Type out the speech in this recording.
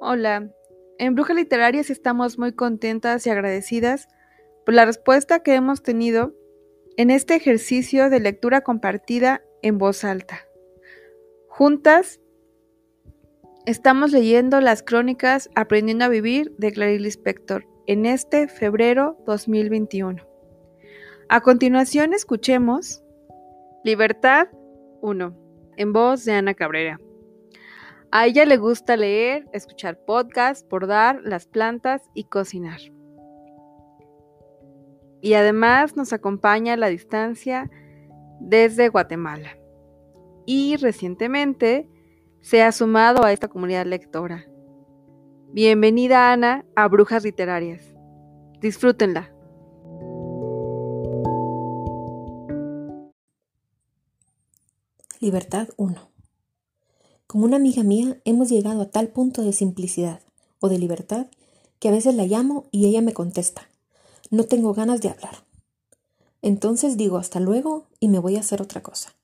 Hola, en Brujas Literarias estamos muy contentas y agradecidas por la respuesta que hemos tenido en este ejercicio de lectura compartida en voz alta. Juntas estamos leyendo las crónicas Aprendiendo a Vivir de Clarice Lispector en este febrero 2021. A continuación escuchemos Libertad 1, en voz de Ana Cabrera. A ella le gusta leer, escuchar podcasts, bordar las plantas y cocinar. Y además nos acompaña a la distancia desde Guatemala. Y recientemente se ha sumado a esta comunidad lectora. Bienvenida Ana a Brujas Literarias. Disfrútenla. Libertad 1 con una amiga mía hemos llegado a tal punto de simplicidad o de libertad que a veces la llamo y ella me contesta. No tengo ganas de hablar. Entonces digo hasta luego y me voy a hacer otra cosa.